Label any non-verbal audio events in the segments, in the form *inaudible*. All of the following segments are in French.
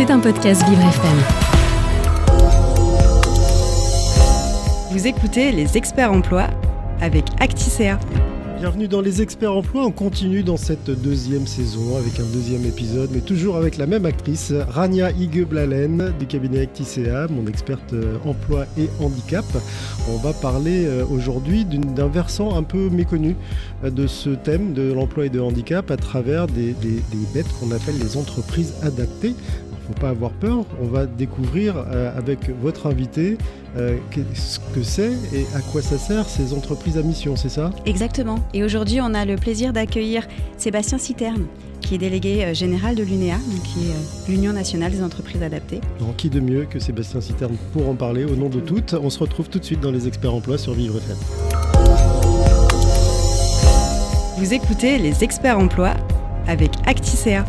C'est un podcast Vivre FM. Vous écoutez les experts emploi avec Acticea. Bienvenue dans les experts emploi. On continue dans cette deuxième saison avec un deuxième épisode, mais toujours avec la même actrice, Rania Igeblalen du cabinet Acticea, mon experte euh, emploi et handicap. On va parler euh, aujourd'hui d'un versant un peu méconnu euh, de ce thème de l'emploi et de handicap à travers des, des bêtes qu'on appelle les entreprises adaptées faut pas avoir peur. On va découvrir euh, avec votre invité euh, ce que c'est et à quoi ça sert ces entreprises à mission, c'est ça? Exactement. Et aujourd'hui, on a le plaisir d'accueillir Sébastien Citerne qui est délégué euh, général de l'UNEA, qui est l'Union nationale des entreprises adaptées. Donc, qui de mieux que Sébastien Citerne pour en parler au nom de toutes? On se retrouve tout de suite dans les experts emploi sur Vivre FM. Vous écoutez les experts emploi avec Acticea.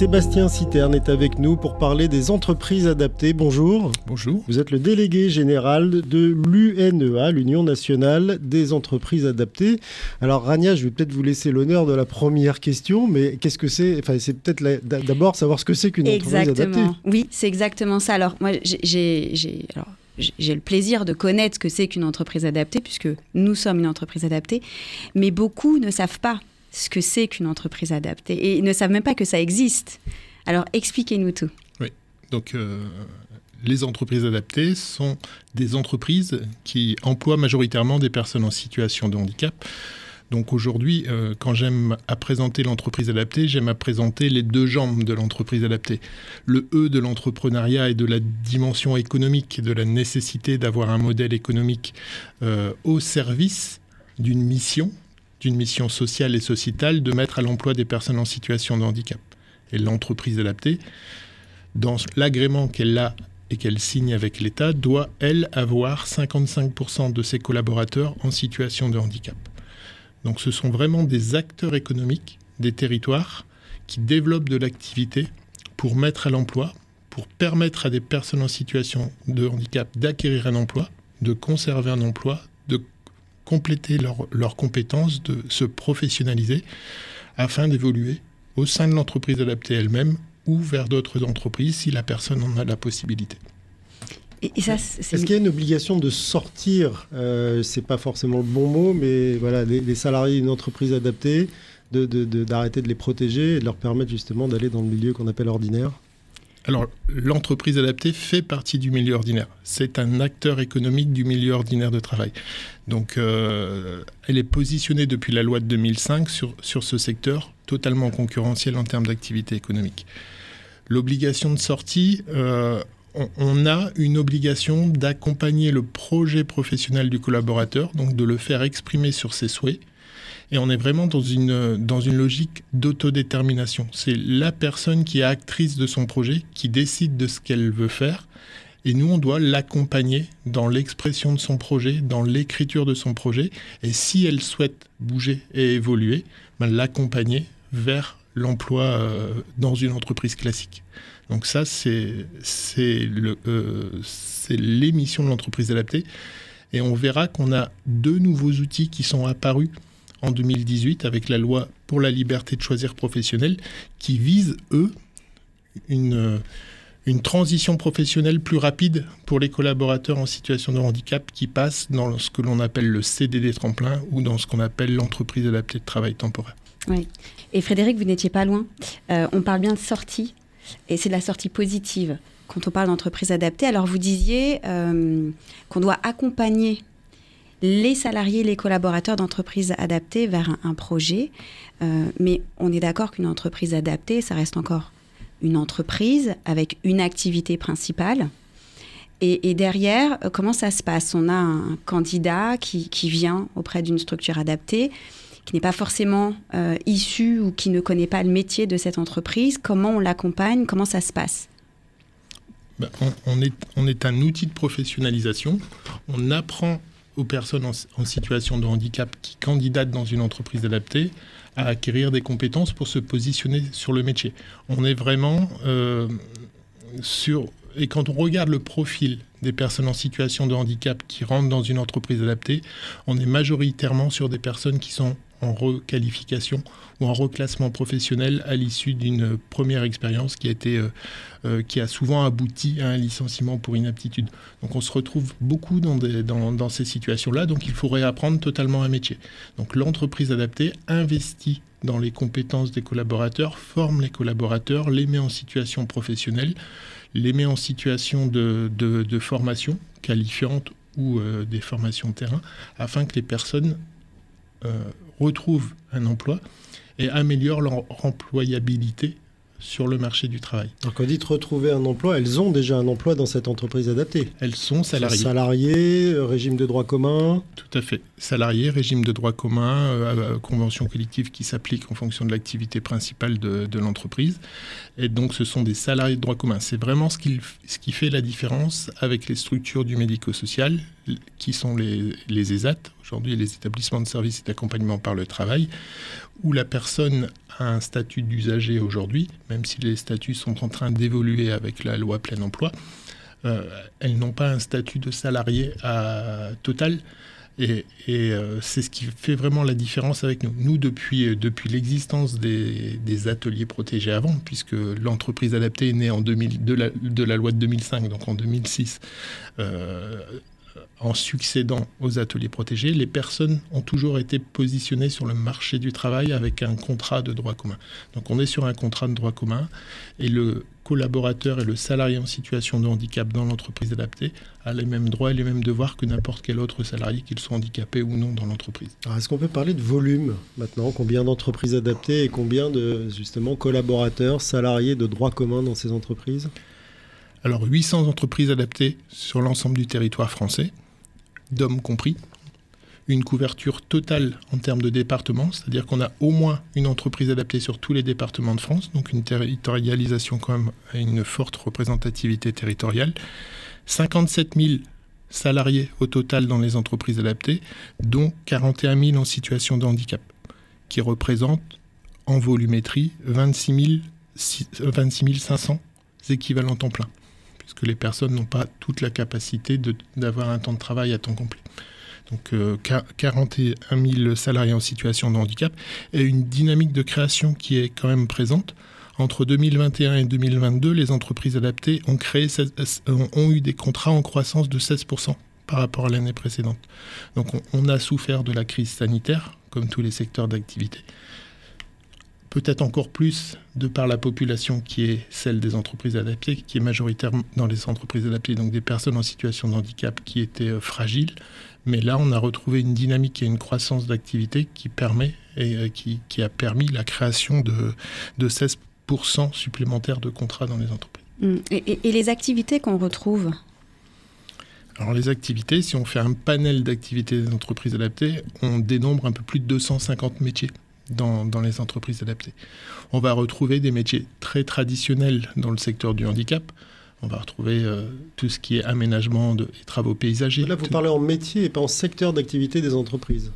Sébastien Citerne est avec nous pour parler des entreprises adaptées. Bonjour. Bonjour. Vous êtes le délégué général de l'UNEA, l'Union nationale des entreprises adaptées. Alors Rania, je vais peut-être vous laisser l'honneur de la première question, mais qu'est-ce que c'est? Enfin, c'est peut-être d'abord savoir ce que c'est qu'une entreprise adaptée. Oui, c'est exactement ça. Alors moi, j'ai j'ai le plaisir de connaître ce que c'est qu'une entreprise adaptée, puisque nous sommes une entreprise adaptée, mais beaucoup ne savent pas ce que c'est qu'une entreprise adaptée et ils ne savent même pas que ça existe. Alors expliquez-nous tout. Oui, donc euh, les entreprises adaptées sont des entreprises qui emploient majoritairement des personnes en situation de handicap. Donc aujourd'hui, euh, quand j'aime à présenter l'entreprise adaptée, j'aime à présenter les deux jambes de l'entreprise adaptée. Le E de l'entrepreneuriat et de la dimension économique, de la nécessité d'avoir un modèle économique euh, au service d'une mission d'une mission sociale et sociétale de mettre à l'emploi des personnes en situation de handicap. Et l'entreprise adaptée, dans l'agrément qu'elle a et qu'elle signe avec l'État, doit, elle, avoir 55% de ses collaborateurs en situation de handicap. Donc ce sont vraiment des acteurs économiques des territoires qui développent de l'activité pour mettre à l'emploi, pour permettre à des personnes en situation de handicap d'acquérir un emploi, de conserver un emploi, compléter leurs compétences, de se professionnaliser afin d'évoluer au sein de l'entreprise adaptée elle-même ou vers d'autres entreprises si la personne en a la possibilité. Est-ce qu'il y a une obligation de sortir euh, C'est pas forcément le bon mot, mais voilà, les, salariés d'une entreprise adaptée, d'arrêter de, de, les protéger et de leur permettre justement d'aller dans le milieu qu'on appelle ordinaire? Alors, l'entreprise adaptée fait partie du milieu ordinaire. C'est un acteur économique du milieu ordinaire de travail. Donc, euh, elle est positionnée depuis la loi de 2005 sur, sur ce secteur totalement concurrentiel en termes d'activité économique. L'obligation de sortie, euh, on, a une obligation d'accompagner le projet professionnel du collaborateur, donc de le faire exprimer sur ses souhaits et on est vraiment dans une, dans une logique d'autodétermination. C'est la personne qui est actrice de son projet, qui décide de ce qu'elle veut faire. Et nous, on doit l'accompagner dans l'expression de son projet, dans l'écriture de son projet. Et si elle souhaite bouger et évoluer, ben, l'accompagner vers l'emploi euh, dans une entreprise classique. Donc ça, c'est euh, l'émission de l'entreprise adaptée. Et on verra qu'on a deux nouveaux outils qui sont apparus en 2018 avec la loi pour la liberté de choisir professionnel qui vise, eux, une, une transition professionnelle plus rapide pour les collaborateurs en situation de handicap qui passent dans ce que l'on appelle le CDD tremplin ou dans ce qu'on appelle l'entreprise adaptée de travail temporaire. Oui. Et Frédéric, vous n'étiez pas loin. Euh, on parle bien de sortie, et c'est de la sortie positive quand on parle d'entreprise adaptée. Alors vous disiez euh, qu'on doit accompagner les salariés, les collaborateurs d'entreprises adaptées vers un, projet. Euh, mais on est d'accord qu'une entreprise adaptée, ça reste encore une entreprise avec une activité principale. Et, derrière, euh, comment ça se passe? On a un candidat qui, vient auprès d'une structure adaptée, qui n'est pas forcément euh, issu ou qui ne connaît pas le métier de cette entreprise. Comment on l'accompagne? Comment ça se passe? Ben, on, est, on est un outil de professionnalisation. On apprend aux personnes en, situation de handicap qui candidatent dans une entreprise adaptée à acquérir des compétences pour se positionner sur le métier. On est vraiment euh, sur... Et quand on regarde le profil des personnes en situation de handicap qui rentrent dans une entreprise adaptée, on est majoritairement sur des personnes qui sont en requalification ou en reclassement professionnel à l'issue d'une première expérience qui a été euh, euh, qui a souvent abouti à un licenciement pour inaptitude. Donc on se retrouve beaucoup dans, dans, dans ces situations-là, donc il faut réapprendre totalement un métier. Donc l'entreprise adaptée investit dans les compétences des collaborateurs, forme les collaborateurs, les met en situation professionnelle, les met en situation de, formation qualifiante ou euh, des formations terrain, afin que les personnes retrouvent un emploi et améliorent leur employabilité sur le marché du travail. Donc quand on dit retrouver un emploi, elles ont déjà un emploi dans cette entreprise adaptée Elles sont salariées. Salariées, euh, régime de droit commun Tout à fait. Salariés, régime de droit commun, euh, convention collective qui s'applique en fonction de l'activité principale de, de l'entreprise. Et donc ce sont des salariés de droit commun. C'est vraiment ce qui, ce qui fait la différence avec les structures du médico-social, qui sont les, les ESAT, aujourd'hui les établissements de services et d'accompagnement par le travail, où la personne a un statut d'usager aujourd'hui, même si les statuts sont en train d'évoluer avec la loi plein emploi, euh, elles n'ont pas un statut de salarié à total. Et, euh, c'est ce qui fait vraiment la différence avec nous. Nous, depuis, euh, depuis l'existence des, ateliers protégés avant, puisque l'entreprise adaptée est née en 2000, de, la, loi de 2005, donc en 2006, euh, en succédant aux ateliers protégés, les personnes ont toujours été positionnées sur le marché du travail avec un contrat de droit commun. Donc on est sur un contrat de droit commun et le collaborateur et le salarié en situation de handicap dans l'entreprise adaptée a les mêmes droits et les mêmes devoirs que n'importe quel autre salarié, qu'il soit handicapé ou non dans l'entreprise. Est-ce qu'on peut parler de volume maintenant? Combien d'entreprises adaptées et combien de collaborateurs, salariés de droit commun dans ces entreprises? Alors 800 entreprises adaptées sur l'ensemble du territoire français, d'hommes compris. Une couverture totale en termes de départements, c'est-à-dire qu'on a au moins une entreprise adaptée sur tous les départements de France, donc une territorialisation quand même une forte représentativité territoriale. 57 000 salariés au total dans les entreprises adaptées, dont 41 000 en situation de handicap, qui représentent en volumétrie 26, 000, 26 500 équivalents temps plein que les personnes n'ont pas toute la capacité d'avoir un temps de travail à temps complet. Donc euh, 41 000 salariés en situation de handicap et une dynamique de création qui est quand même présente. Entre 2021 et 2022, les entreprises adaptées ont, créé, ont eu des contrats en croissance de 16% par rapport à l'année précédente. Donc on, on a souffert de la crise sanitaire, comme tous les secteurs d'activité peut-être encore plus de par la population qui est celle des entreprises adaptées, qui est majoritaire dans les entreprises adaptées, donc des personnes en situation de handicap qui étaient euh, fragiles. Mais là, on a retrouvé une dynamique et une croissance d'activité qui permet et euh, qui, qui, a permis la création de, de 16% supplémentaires de contrats dans les entreprises. Mmh. Et, et, les activités qu'on retrouve? Alors les activités, si on fait un panel d'activités des entreprises adaptées, on dénombre un peu plus de 250 métiers dans, dans, les entreprises adaptées. On va retrouver des métiers très traditionnels dans le secteur du handicap. On va retrouver euh, tout ce qui est aménagement de, et travaux paysagers. Là, vous parlez en métier et pas en secteur d'activité des entreprises.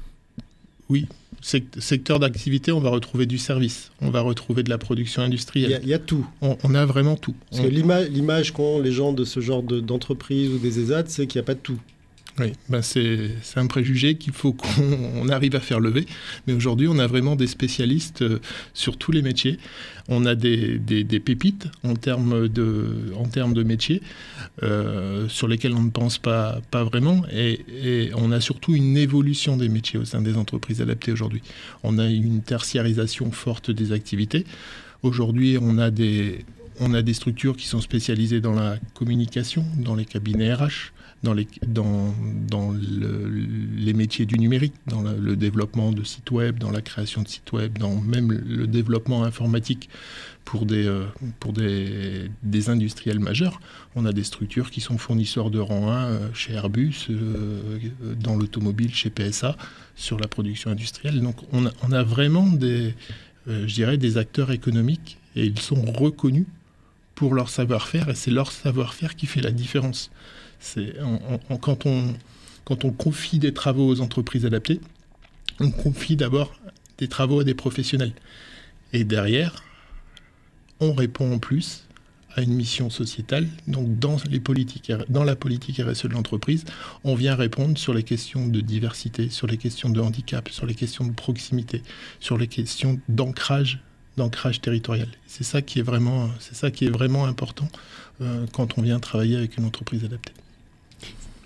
Oui, secteur d'activité, on va retrouver du service, on va retrouver de la production industrielle. Il y, y, a tout. On, on, a vraiment tout. Parce on... que l'image qu'ont les gens de ce genre d'entreprise de, ou des ESAD, c'est qu'il n'y a pas de tout. Oui, ben c'est un préjugé qu'il faut qu'on arrive à faire lever. Mais aujourd'hui, on a vraiment des spécialistes euh, sur tous les métiers. On a des, pépites en termes de, en termes de métiers euh, sur lesquels on ne pense pas, pas vraiment. Et, et, on a surtout une évolution des métiers au sein des entreprises adaptées aujourd'hui. On a une tertiarisation forte des activités. Aujourd'hui, on a des on a des structures qui sont spécialisées dans la communication, dans les cabinets RH, dans les, dans, dans le, les métiers du numérique, dans le développement de sites web, dans la création de sites web, dans même le développement informatique pour des, euh, pour des, des industriels majeurs. On a des structures qui sont fournisseurs de rang 1 euh, chez Airbus, euh, dans l'automobile chez PSA, sur la production industrielle. Donc on a, on a vraiment des, je dirais, des acteurs économiques et ils sont reconnus pour leur savoir-faire et c'est leur savoir-faire qui fait la différence. Quand on confie des travaux aux entreprises adaptées, on confie d'abord des travaux à des professionnels. Et derrière, on répond en plus à une mission sociétale. Donc dans, les politiques, dans la politique RSE de l'entreprise, on vient répondre sur les questions de diversité, sur les questions de handicap, sur les questions de proximité, sur les questions d'ancrage d'ancrage territorial. C'est ça qui est vraiment, c'est ça qui est vraiment important euh, quand on vient travailler avec une entreprise adaptée.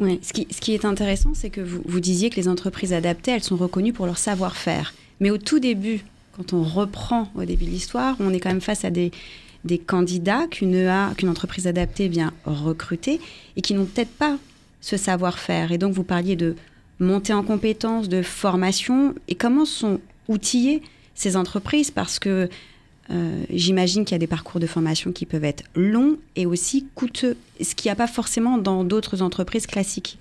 Oui, ce qui, ce qui est intéressant, c'est que vous, vous disiez que les entreprises adaptées, elles sont reconnues pour leur savoir-faire. Mais au tout début, quand on reprend au début de l'histoire, on est quand même face à des, des candidats qu'une EA, qu'une entreprise adaptée vient recruter et qui n'ont peut-être pas ce savoir-faire. Et donc, vous parliez de montée en compétences, de formation. Et comment sont outillées ces entreprises Parce que euh, j'imagine qu'il y a des parcours de formation qui peuvent être longs et aussi coûteux, ce qu'il n'y a pas forcément dans d'autres entreprises classiques.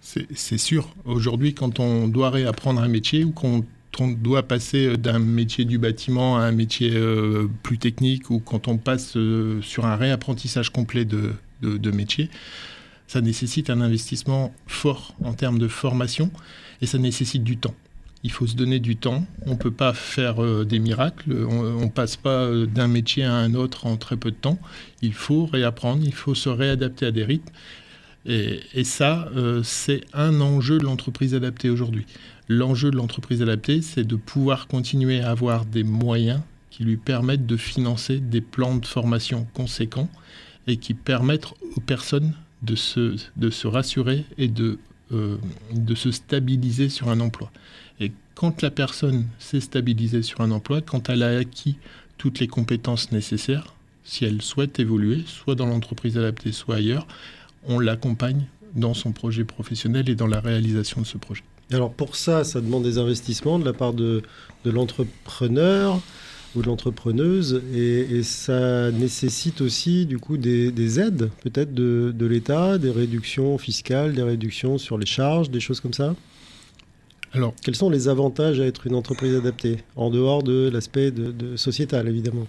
C'est sûr. Aujourd'hui, quand on doit réapprendre un métier ou qu'on on doit passer d'un métier du bâtiment à un métier euh, plus technique ou quand on passe euh, sur un réapprentissage complet de, de, métier, ça nécessite un investissement fort en termes de formation et ça nécessite du temps. Il faut se donner du temps. On ne peut pas faire euh, des miracles. On ne passe pas d'un métier à un autre en très peu de temps. Il faut réapprendre, il faut se réadapter à des rythmes. Et, ça, c'est un enjeu de l'entreprise adaptée aujourd'hui. L'enjeu de l'entreprise adaptée, c'est de pouvoir continuer à avoir des moyens qui lui permettent de financer des plans de formation conséquents et qui permettent aux personnes de se, de se rassurer et de, euh, de se stabiliser sur un emploi. Et quand la personne s'est stabilisée sur un emploi, quand elle a acquis toutes les compétences nécessaires, si elle souhaite évoluer, soit dans l'entreprise adaptée, soit ailleurs, on l'accompagne dans son projet professionnel et dans la réalisation de ce projet. Alors pour ça, ça demande des investissements de la part de, l'entrepreneur ou de l'entrepreneuse et, ça nécessite aussi du coup des, aides peut-être de, l'État, des réductions fiscales, des réductions sur les charges, des choses comme ça? Alors, quels sont les avantages à être une entreprise adaptée, en dehors de l'aspect de sociétal évidemment?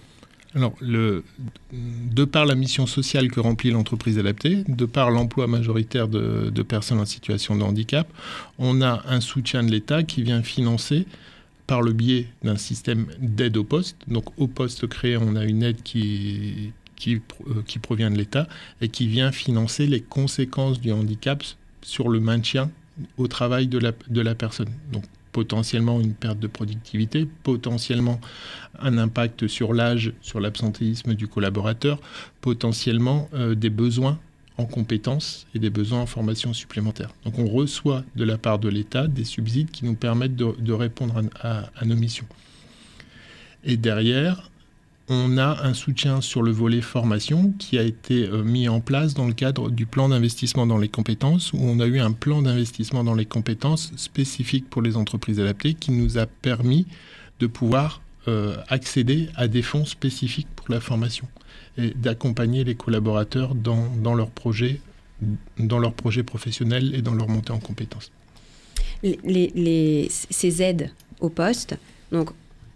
Alors, le, de par la mission sociale que remplit l'entreprise adaptée, de par l'emploi majoritaire de, personnes en situation de handicap, on a un soutien de l'État qui vient financer par le biais d'un système d'aide au poste. Donc, au poste créé, on a une aide euh, qui provient de l'État et qui vient financer les conséquences du handicap sur le maintien au travail de la, de la personne. Donc, potentiellement une perte de productivité, potentiellement un impact sur l'âge, sur l'absentéisme du collaborateur, potentiellement euh, des besoins en compétences et des besoins en formation supplémentaire. Donc on reçoit de la part de l'État des subsides qui nous permettent de, répondre à, nos missions. Et derrière, on a un soutien sur le volet formation qui a été euh, mis en place dans le cadre du plan d'investissement dans les compétences, où on a eu un plan d'investissement dans les compétences spécifique pour les entreprises adaptées qui nous a permis de pouvoir euh, accéder à des fonds spécifiques pour la formation et d'accompagner les collaborateurs dans, dans leurs projets dans leur projet professionnel et dans leur montée en compétences. Ces aides au poste, donc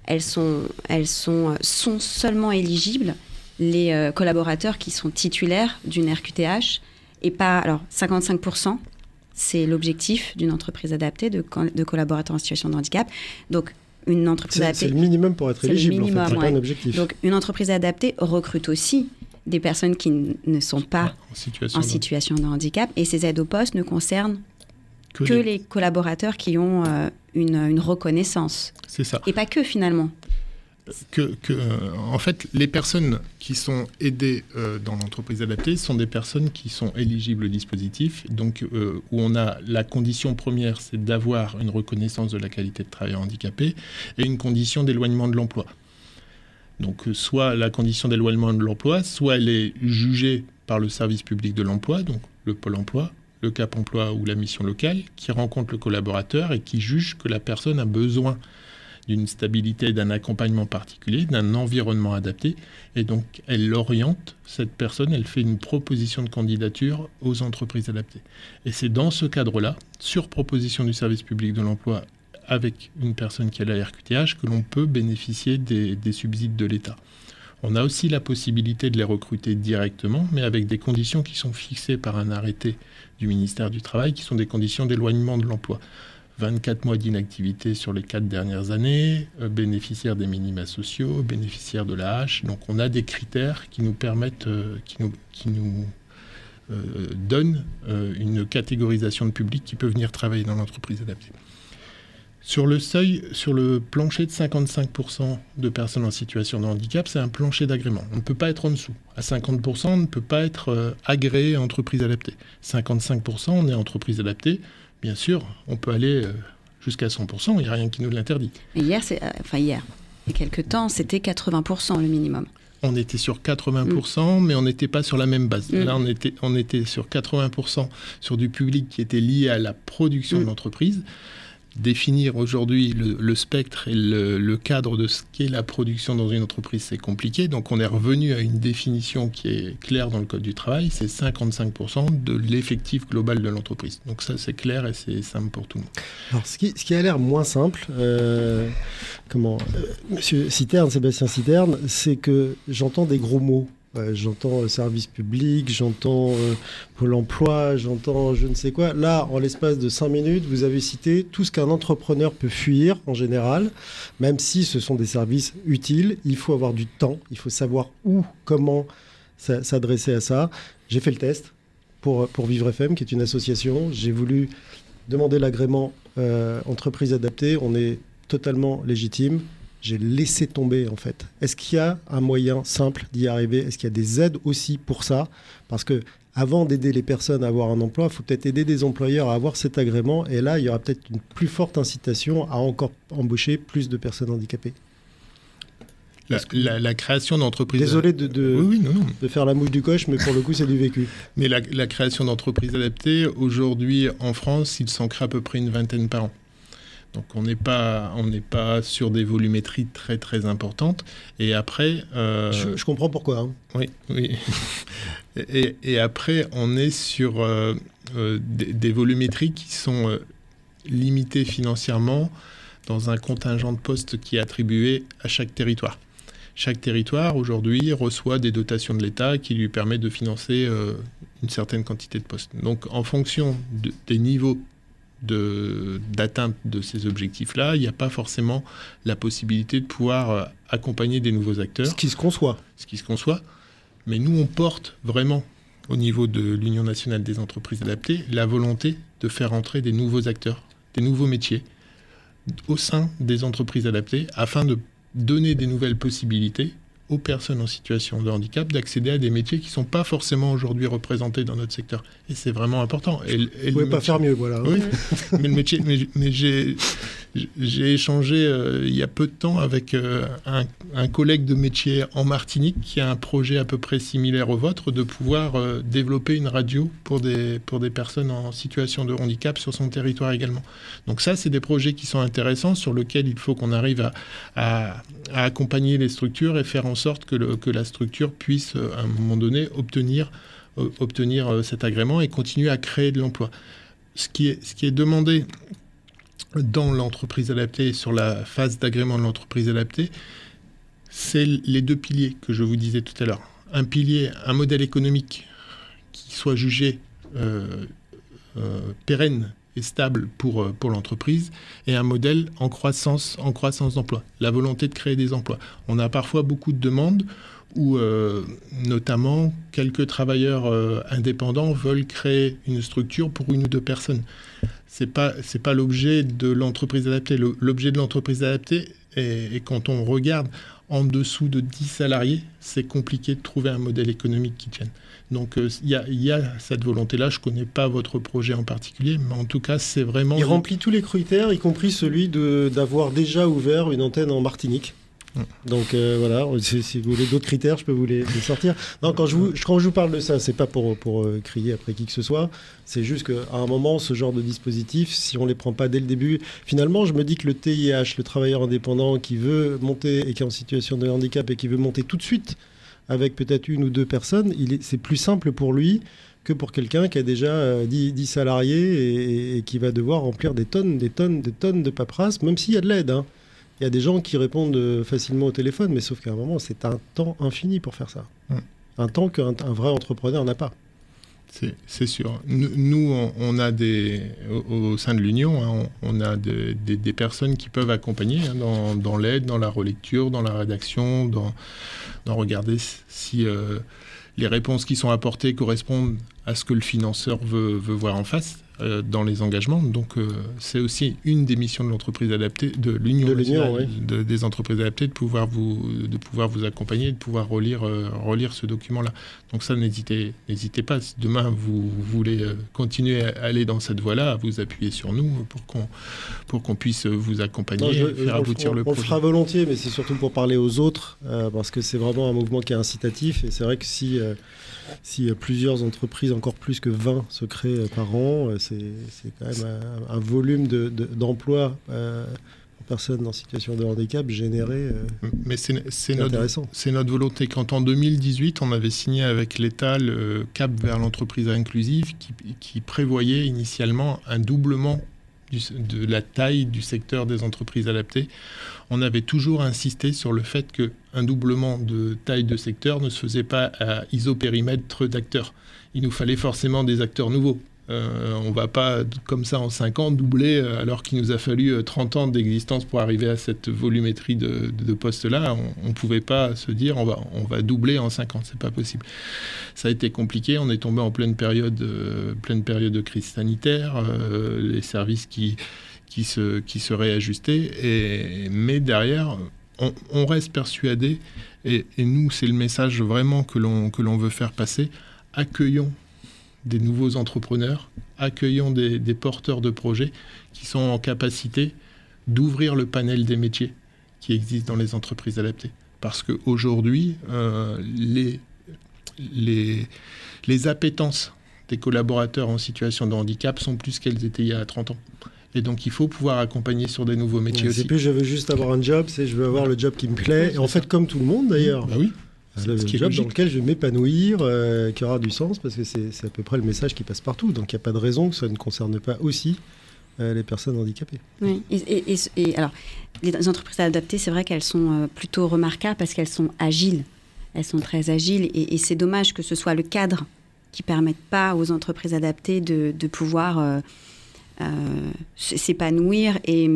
elles sont, elles sont, sont seulement éligibles les euh, collaborateurs qui sont titulaires d'une RQTH et pas alors 55% c'est l'objectif d'une entreprise adaptée de, de, collaborateurs en situation de handicap. Donc une entreprise adaptée. C'est le minimum pour être éligible. Le minimum, en fait, pas un objectif. Donc une entreprise adaptée recrute aussi des personnes qui ne sont pas en situation, en situation de handicap et ces aides au poste ne concernent que, les... collaborateurs qui ont euh, une, reconnaissance. C'est ça. Et pas que finalement. Que, euh, en fait, les personnes qui sont aidées euh, dans l'entreprise adaptée sont des personnes qui sont éligibles au dispositif, donc où on a la condition première, c'est d'avoir une reconnaissance de la qualité de travail handicapé et une condition d'éloignement de l'emploi. Donc, soit la condition d'éloignement de l'emploi, soit elle est jugée par le service public de l'emploi, donc le pôle emploi, le Cap emploi ou la mission locale, qui rencontre le collaborateur et qui juge que la personne a besoin d'une stabilité, d'un accompagnement particulier, d'un environnement adapté. Et donc, elle oriente cette personne, elle fait une proposition de candidature aux entreprises adaptées. Et c'est dans ce cadre-là, sur proposition du service public de l'emploi avec une personne qui a la RQTH, que l'on peut bénéficier des, des subsides de l'État. On a aussi la possibilité de les recruter directement, mais avec des conditions qui sont fixées par un arrêté du ministère du Travail, qui sont des conditions d'éloignement de l'emploi. 24 mois d'inactivité sur les quatre dernières années, euh, bénéficiaire des minima sociaux, bénéficiaire de la hache. Donc on a des critères qui nous permettent, euh, qui nous, qui nous euh, donnent une catégorisation de public qui peut venir travailler dans l'entreprise adaptée. Sur le seuil, sur le plancher de 55% de personnes en situation de handicap, c'est un plancher d'agrément. On ne peut pas être en dessous. À 50%, on ne peut pas être agréé entreprise adaptée. 55%, on est entreprise adaptée. Bien sûr, on peut aller euh, jusqu'à 100%, il n'y a rien qui nous l'interdit. Hier, c'est, euh, enfin hier, il y a quelques temps, c'était 80% le minimum. On était sur 80%, mais on n'était pas sur la même base. Mm. Là, on était, on était sur 80% sur du public qui était lié à la production de mm. l'entreprise définir aujourd'hui le, spectre et le, cadre de ce qu'est la production dans une entreprise, c'est compliqué. Donc on est revenu à une définition qui est claire dans le Code du travail, c'est 55% de l'effectif global de l'entreprise. Donc ça c'est clair et c'est simple pour tout le monde. Alors ce qui, a l'air moins simple, euh, comment, euh, Monsieur Citerne, Sébastien Citerne, c'est que j'entends des gros mots j'entends euh, service public, j'entends euh, Pôle emploi, j'entends je ne sais quoi. Là, en l'espace de cinq minutes, vous avez cité tout ce qu'un entrepreneur peut fuir en général, même si ce sont des services utiles. Il faut avoir du temps, il faut savoir où, comment s'adresser à ça. J'ai fait le test pour, pour Vivre FM, qui est une association. J'ai voulu demander l'agrément euh, entreprise adaptée. On est totalement légitime j'ai laissé tomber en fait. Est-ce qu'il y a un moyen simple d'y arriver? Est-ce qu'il y a des aides aussi pour ça? Parce que avant d'aider les personnes à avoir un emploi, il faut peut-être aider des employeurs à avoir cet agrément. Et là, il y aura peut-être une plus forte incitation à encore embaucher plus de personnes handicapées. La, création d'entreprises. Désolé de, de, faire la mouche du coche, mais pour le coup, c'est du vécu. Mais la, la création d'entreprises adaptées, aujourd'hui en France, il s'en crée à peu près une vingtaine par an. Donc on n'est pas, on n'est pas sur des volumétries très très importantes. Et après, euh, je, comprends pourquoi. Hein. Oui, oui. *laughs* et, après, on est sur euh, euh, des, volumétries qui sont limitées financièrement dans un contingent de postes qui est attribué à chaque territoire. Chaque territoire aujourd'hui reçoit des dotations de l'État qui lui permettent de financer une certaine quantité de postes. Donc en fonction des niveaux d'atteinte de, ces objectifs-là, il n'y a pas forcément la possibilité de pouvoir euh, accompagner des nouveaux acteurs. Ce qui se conçoit. Ce qui se conçoit. Mais nous, on porte vraiment, au niveau de l'Union nationale des entreprises adaptées, la volonté de faire entrer des nouveaux acteurs, des nouveaux métiers au sein des entreprises adaptées afin de donner des nouvelles possibilités aux personnes en situation de handicap d'accéder à des métiers qui ne sont pas forcément aujourd'hui représentés dans notre secteur. Et c'est vraiment important. Et, Vous ne pouvez pas faire mieux, voilà. Oui, *laughs* mais le métier, mais j'ai j'ai échangé euh, il y a peu de temps avec euh, un, collègue de métier en Martinique qui a un projet à peu près similaire au vôtre de pouvoir euh, développer une radio pour des, pour des personnes en situation de handicap sur son territoire également. Donc ça, c'est des projets qui sont intéressants sur lesquels il faut qu'on arrive à, à, accompagner les structures et faire en sorte que, que la structure puisse à un moment donné obtenir, obtenir cet agrément et continuer à créer de l'emploi. Ce qui est, ce qui est demandé dans l'entreprise adaptée, sur la phase d'agrément de l'entreprise adaptée, c'est les deux piliers que je vous disais tout à l'heure. Un pilier, un modèle économique qui soit jugé euh, euh, pérenne stable pour, euh, pour l'entreprise, et un modèle en croissance, en croissance d'emploi, la volonté de créer des emplois. On a parfois beaucoup de demandes où notamment quelques travailleurs indépendants veulent créer une structure pour une ou deux personnes c'est pas c'est pas l'objet de l'entreprise adaptée. L'objet de l'entreprise adaptée et quand on regarde en dessous de 10 salariés, c'est compliqué de trouver un modèle économique qui tienne. Donc euh, il y, a cette volonté-là. Je ne connais pas votre projet en particulier, mais en tout cas, c'est vraiment... Il remplit tous les critères, y compris celui d'avoir déjà ouvert une antenne en Martinique. Donc euh, voilà, si, vous voulez d'autres critères, je peux vous les, sortir. Non, quand je vous, quand je vous parle de ça, c'est pas pour, pour euh, crier après qui que ce soit. C'est juste qu'à un moment, ce genre de dispositif, si on les prend pas dès le début, finalement, je me dis que le TIH, le travailleur indépendant qui veut monter et qui est en situation de handicap et qui veut monter tout de suite avec peut-être une ou deux personnes, c'est plus simple pour lui que pour quelqu'un qui a déjà 10, euh, salariés et, qui va devoir remplir des tonnes, des tonnes, des tonnes de paperasse, même s'il y a de l'aide. Hein. Il y a des gens qui répondent euh, facilement au téléphone, mais sauf qu'à un moment, c'est un temps infini pour faire ça. Un temps qu'un vrai entrepreneur n'a pas. C'est sûr. Nous, on, a des, au, sein de l'Union, hein, on, a des, personnes qui peuvent accompagner hein, dans, l'aide, dans la relecture, dans la rédaction, dans, dans regarder si euh, les réponses qui sont apportées correspondent à ce que le financeur veut voir en face. Euh, dans les engagements. Donc euh, c'est aussi une des missions de l'entreprise adaptée, de l'Union de des entreprises adaptées, de pouvoir vous, de pouvoir vous accompagner, de pouvoir relire, euh, relire ce document-là. Donc ça, n'hésitez, n'hésitez pas. Si demain vous, voulez continuer à aller dans cette voie-là, à vous appuyer sur nous pour qu'on, pour qu'on puisse vous accompagner, et faire aboutir le projet. On le fera volontiers, mais c'est surtout pour parler aux autres, parce que c'est vraiment un mouvement qui est incitatif. Et c'est vrai que si si plusieurs entreprises, encore plus que 20, se créent par an, c'est quand même un, volume d'emplois de, euh, personnes en situation de handicap généré. Euh, Mais c'est notre, notre volonté. Quand en 2018, on avait signé avec l'État le cap vers l'entreprise inclusive qui, qui, prévoyait initialement un doublement de la taille du secteur des entreprises adaptées, on avait toujours insisté sur le fait qu'un doublement de taille de secteur ne se faisait pas à isopérimètre d'acteurs. Il nous fallait forcément des acteurs nouveaux. Euh, on va pas, comme ça, en 5 ans, doubler, euh, alors qu'il nous a fallu 30 euh, ans d'existence pour arriver à cette volumétrie de, postes-là. On ne pouvait pas se dire on va, on va doubler en 5 ans. C'est pas possible. Ça a été compliqué. On est tombé en pleine période, pleine période de crise sanitaire. les services qui, qui, se, qui se réajustaient. Et, mais derrière, on, reste persuadé, et, et nous, c'est le message vraiment que l'on veut faire passer. Accueillons des nouveaux entrepreneurs, accueillons des, porteurs de projets qui sont en capacité d'ouvrir le panel des métiers qui existent dans les entreprises adaptées. Parce qu'aujourd'hui, euh, les, les, les appétences des collaborateurs en situation de handicap sont plus qu'elles étaient il y a 30 ans. Et donc, il faut pouvoir accompagner sur des nouveaux métiers aussi. C'est plus je veux juste avoir un job, c'est je veux avoir le job qui me plaît. Et en fait, comme tout le monde d'ailleurs. Bah oui. C'est le job dans lequel je vais m'épanouir, euh, qui aura du sens, parce que c'est à peu près le message qui passe partout. Donc il n'y a pas de raison que ça ne concerne pas aussi euh, les personnes handicapées. Oui, et, alors, les entreprises adaptées, c'est vrai qu'elles sont euh, plutôt remarquables parce qu'elles sont agiles. Elles sont très agiles, et, c'est dommage que ce soit le cadre qui ne permette pas aux entreprises adaptées de, de pouvoir s'épanouir. Et,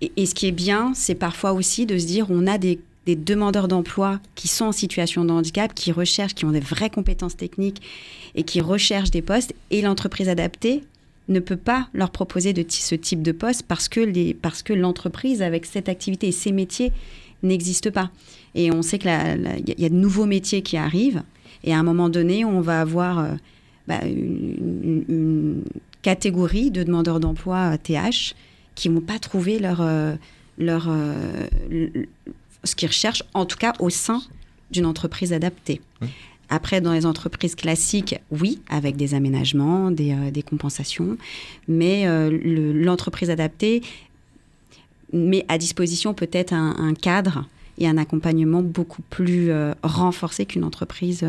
et ce qui est bien, c'est parfois aussi de se dire on a des des demandeurs d'emploi qui sont en situation de handicap, qui recherchent, qui ont des vraies compétences techniques et qui recherchent des postes. Et l'entreprise adaptée ne peut pas leur proposer ce type de poste parce que, parce que l'entreprise avec cette activité et ces métiers n'existe pas. Et on sait qu'il y, a de nouveaux métiers qui arrivent. Et à un moment donné, on va avoir euh, bah, une, catégorie de demandeurs d'emploi TH euh, qui ne vont pas trouver leur, euh, leur, ce qu'ils recherchent, en tout cas au sein d'une entreprise adaptée. Après, dans les entreprises classiques, oui, avec des aménagements, des, euh, compensations, mais euh, l'entreprise adaptée met à disposition peut-être un, cadre et un accompagnement beaucoup plus euh, renforcé qu'une entreprise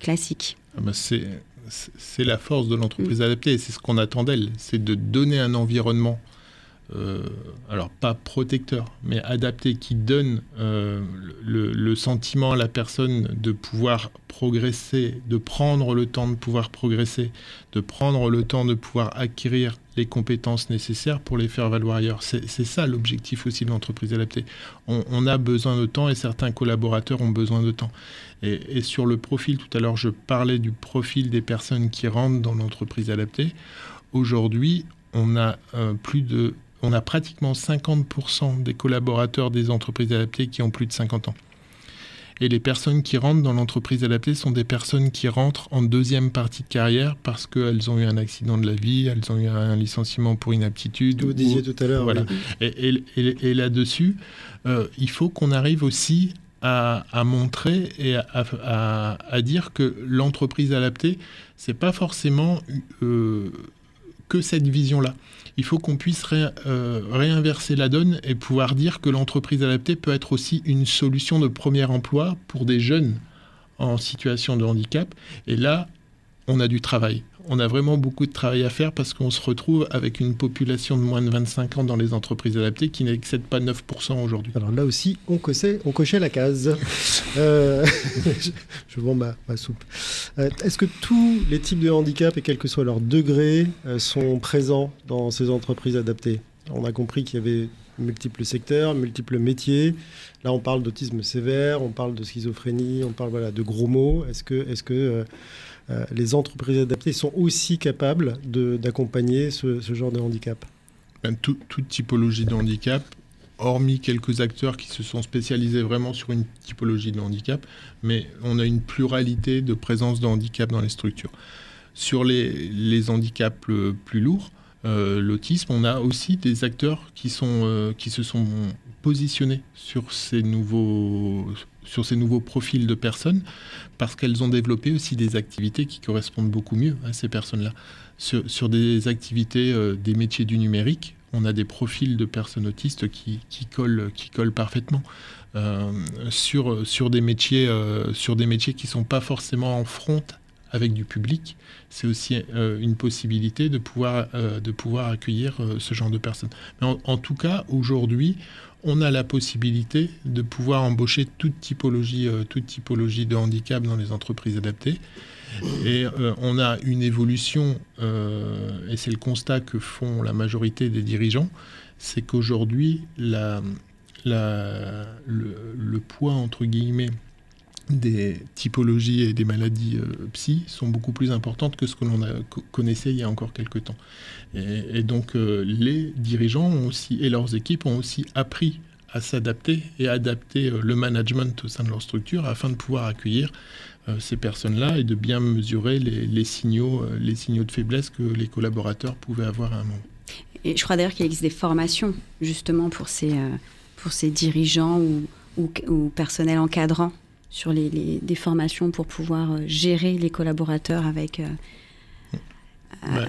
classique. Ah bah, c'est la force de l'entreprise mm. adaptée, c'est ce qu'on attend d'elle, c'est de donner un environnement euh, alors pas protecteur, mais adapté, qui donne euh, le, sentiment à la personne de pouvoir progresser, de prendre le temps de pouvoir progresser, de prendre le temps de pouvoir acquérir les compétences nécessaires pour les faire valoir ailleurs. C'est ça l'objectif aussi de l'entreprise adaptée. On, a besoin de temps et certains collaborateurs ont besoin de temps. Et, sur le profil, tout à l'heure je parlais du profil des personnes qui rentrent dans l'entreprise adaptée. Aujourd'hui, on a euh, plus de on a pratiquement 50% des collaborateurs des entreprises adaptées qui ont plus de 50 ans. Et les personnes qui rentrent dans l'entreprise adaptée sont des personnes qui rentrent en deuxième partie de carrière parce qu'elles ont eu un accident de la vie, elles ont eu un licenciement pour inaptitude. Vous disiez tout à l'heure. Voilà. Et, là-dessus, euh, il faut qu'on arrive aussi à, montrer et à, dire que l'entreprise adaptée, c'est pas forcément euh, que cette vision-là il faut qu'on puisse euh, réinverser la donne et pouvoir dire que l'entreprise adaptée peut être aussi une solution de premier emploi pour des jeunes en situation de handicap. Et là, on a du travail. On a vraiment beaucoup de travail à faire parce qu'on se retrouve avec une population de moins de 25 ans dans les entreprises adaptées qui n'excède pas 9% aujourd'hui. Alors là aussi, on cochait, on cochait la case. *laughs* Euh, *laughs* je, vends ma, soupe. Est-ce que tous les types de handicap, et quel que soit leur degré, sont présents dans ces entreprises adaptées? On a compris qu'il y avait multiples secteurs, multiples métiers. Là, on parle d'autisme sévère, on parle de schizophrénie, on parle voilà, de gros mots. Est-ce que, est -ce que euh, les entreprises adaptées sont aussi capables d'accompagner ce, genre de handicap ben, Toute typologie de handicap, hormis quelques acteurs qui se sont spécialisés vraiment sur une typologie de handicap, mais on a une pluralité de présence de handicap dans les structures. Sur les, handicaps plus lourds, euh, l'autisme, on a aussi des acteurs qui, sont, euh, qui se sont positionnés sur ces nouveaux, sur ces nouveaux profils de personnes parce qu'elles ont développé aussi des activités qui correspondent beaucoup mieux à ces personnes-là. Sur, des activités euh, des métiers du numérique, on a des profils de personnes autistes qui, collent, qui collent parfaitement. Euh, sur, sur, des métiers, euh, sur des métiers qui ne sont pas forcément en front avec du public, c'est aussi une possibilité de pouvoir, de pouvoir accueillir ce genre de personnes. Mais en tout cas, aujourd'hui, on a la possibilité de pouvoir embaucher toute typologie, euh, de handicap dans les entreprises adaptées. Et euh, on a une évolution, euh, et c'est le constat que font la majorité des dirigeants, c'est qu'aujourd'hui, le, poids, entre guillemets, des typologies et des maladies psy sont beaucoup plus importantes que ce que l'on connaissait il y a encore quelques temps. Et, donc les dirigeants aussi, et leurs équipes ont aussi appris à s'adapter et à adapter le management au sein de leur structure afin de pouvoir accueillir ces personnes-là et de bien mesurer les, signaux, les signaux de faiblesse que les collaborateurs pouvaient avoir à un moment. Et je crois d'ailleurs qu'il existe des formations justement pour ces, pour ces dirigeants ou, ou, ou personnels encadrants sur les, des formations pour pouvoir euh, gérer les collaborateurs avec euh, euh,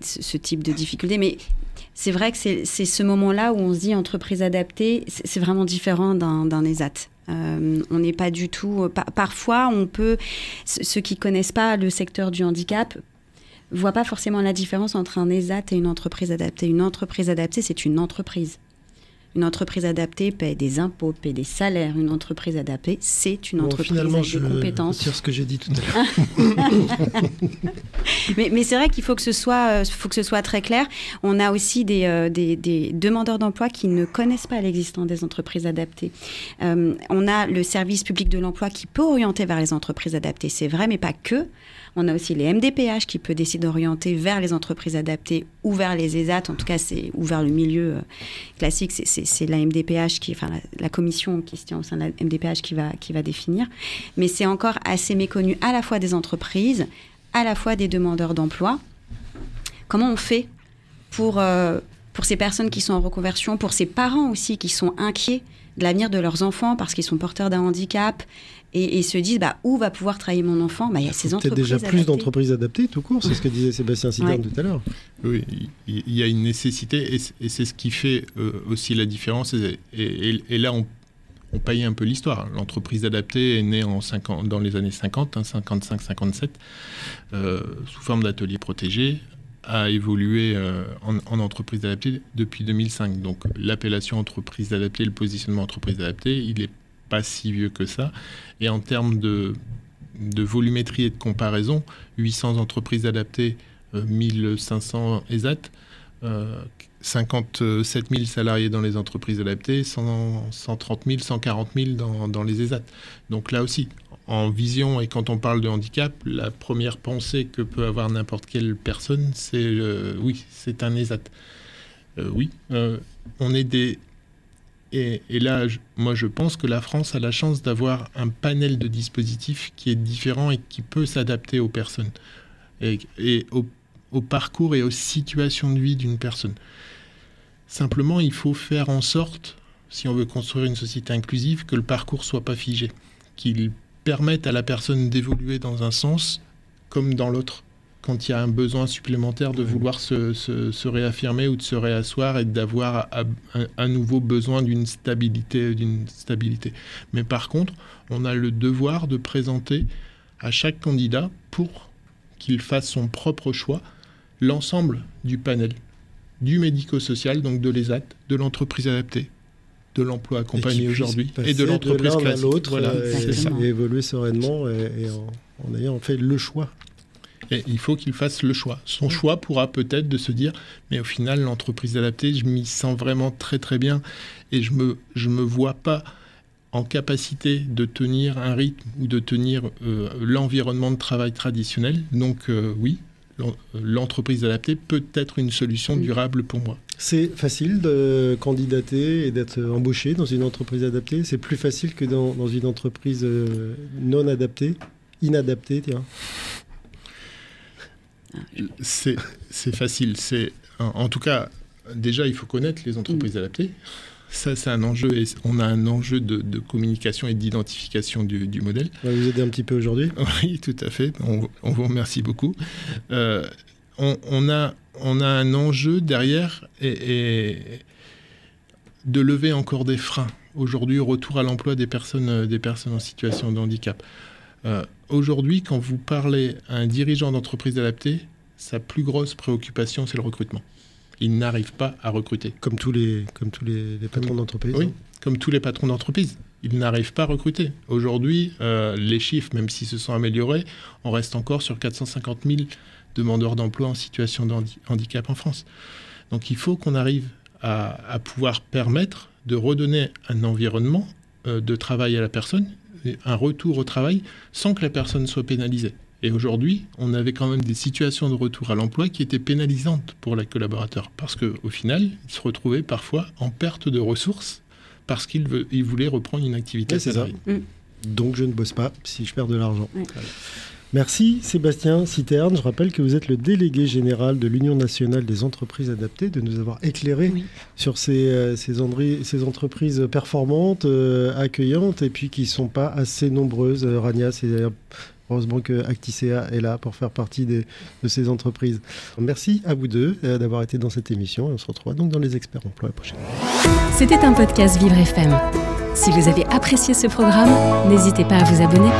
ce type de difficultés. Mais c'est vrai que c'est ce moment-là où on se dit entreprise adaptée, c'est vraiment différent d'un ESAT. on n'est pas du tout. parfois, on peut. Ceux qui connaissent pas le secteur du handicap voient pas forcément la différence entre un ESAT et une entreprise adaptée. Une entreprise adaptée, c'est une entreprise. Une entreprise adaptée paie des impôts, paie des salaires. Une entreprise adaptée, c'est une entreprise avec des compétences. ce que j'ai dit tout à l'heure. *laughs* mais, c'est vrai qu'il faut que ce soit, euh, faut que ce soit très clair. On a aussi des, euh, des, demandeurs d'emploi qui ne connaissent pas l'existence des entreprises adaptées. Euh, on a le service public de l'emploi qui peut orienter vers les entreprises adaptées, c'est vrai, mais pas que. On a aussi les MDPH qui peut décider d'orienter vers les entreprises adaptées ou vers les ESAT, en tout cas, c'est ou vers le milieu euh, classique. C'est la MDPH qui, enfin, la, commission qui se tient au sein de la MDPH qui va, qui va définir. Mais c'est encore assez méconnu à la fois des entreprises, à la fois des demandeurs d'emploi. Comment on fait pour, euh, pour ces personnes qui sont en reconversion, pour ces parents aussi qui sont inquiets de l'avenir de leurs enfants parce qu'ils sont porteurs d'un handicap et, se disent bah, où va pouvoir travailler mon enfant? Bah, Il y a ces entreprises. Peut-être déjà plus d'entreprises adaptées tout court, c'est ce que disait Sébastien Sidorne tout à l'heure. Oui, il y a une nécessité et c'est ce qui fait euh, aussi la différence. Et, là, on, paye un peu l'histoire. L'entreprise adaptée est née en 50, dans les années 50, 55-57, hein, euh, sous forme d'atelier protégé a évolué euh, en, en, entreprise adaptée depuis 2005. Donc l'appellation entreprise adaptée, le positionnement entreprise adaptée, il est pas si vieux que ça. Et en termes de, volumétrie et de comparaison, 800 entreprises adaptées, 1500 ESAT, 57 000 salariés dans les entreprises adaptées, 130 000, 140 000 dans, les ESAT. Donc là aussi, en vision et quand on parle de handicap, la première pensée que peut avoir n'importe quelle personne, c'est oui, c'est un ESAT. Euh, oui, euh, on est des et, là, moi, je pense que la France a la chance d'avoir un panel de dispositifs qui est différent et qui peut s'adapter aux personnes. Et, au, parcours et aux situations de vie d'une personne. Simplement, il faut faire en sorte, si on veut construire une société inclusive, que le parcours soit pas figé, qu'il permette à la personne d'évoluer dans un sens comme dans l'autre quand il y a un besoin supplémentaire de vouloir se, réaffirmer ou de se réasseoir et d'avoir un, nouveau besoin d'une stabilité, d'une stabilité. Mais par contre, on a le devoir de présenter à chaque candidat pour qu'il fasse son propre choix l'ensemble du panel du médico-social, donc de l'ESAT, de l'entreprise adaptée, de l'emploi accompagné aujourd'hui et de l'entreprise classique. Voilà, euh, et, évoluer sereinement et, et en en ayant fait le choix. Et il faut qu'il fasse le choix. Son choix pourra peut-être de se dire, mais au final, l'entreprise adaptée, je m'y sens vraiment très très bien et je me, je me vois pas en capacité de tenir un rythme ou de tenir euh, l'environnement de travail traditionnel. Donc euh, oui, l'entreprise adaptée peut être une solution durable pour moi. C'est facile de candidater et d'être embauché dans une entreprise adaptée? C'est plus facile que dans, dans une entreprise euh, non adaptée, inadaptée, tiens. C'est facile. C'est en, en, tout cas déjà il faut connaître les entreprises mm. adaptées. Ça, c'est un enjeu. Et on a un enjeu de, communication et d'identification du, modèle. On va vous aider un petit peu aujourd'hui. *laughs* Oui, tout à fait. On, vous remercie beaucoup. Euh, on, a, on a un enjeu derrière et, de lever encore des freins. Aujourd'hui, retour à l'emploi des personnes, des personnes en situation de handicap. Euh, aujourd'hui, quand vous parlez à un dirigeant d'entreprise adaptée, sa plus grosse préoccupation, c'est le recrutement ils n'arrivent pas à recruter. Comme tous les, comme tous les, patrons d'entreprise Oui, comme tous les patrons d'entreprise. Ils n'arrivent pas à recruter. Aujourd'hui, euh, les chiffres, même s'ils se sont améliorés, on reste encore sur 450 000 demandeurs d'emploi en situation de handicap en France. Donc il faut qu'on arrive à, pouvoir permettre de redonner un environnement euh, de travail à la personne, un retour au travail, sans que la personne soit pénalisée. Et aujourd'hui, on avait quand même des situations de retour à l'emploi qui étaient pénalisantes pour les collaborateurs, parce qu'au final, ils se retrouvaient parfois en perte de ressources parce qu'ils voulaient reprendre une activité salariée. Mm. Donc je ne bosse pas si je perds de l'argent. Merci Sébastien Citerne. Je rappelle que vous êtes le délégué général de l'Union nationale des entreprises adaptées, de nous avoir éclairé sur ces, euh, ces, entreprises performantes, euh, accueillantes et puis qui ne sont pas assez nombreuses. Euh, Rania, c'est Heureusement que Acticea est là pour faire partie de ces entreprises. Merci à vous deux euh, d'avoir été dans cette émission. on se retrouve donc dans les experts emploi la prochaine. C'était un podcast Vivre FM. Si vous avez apprécié ce programme, n'hésitez pas à vous abonner.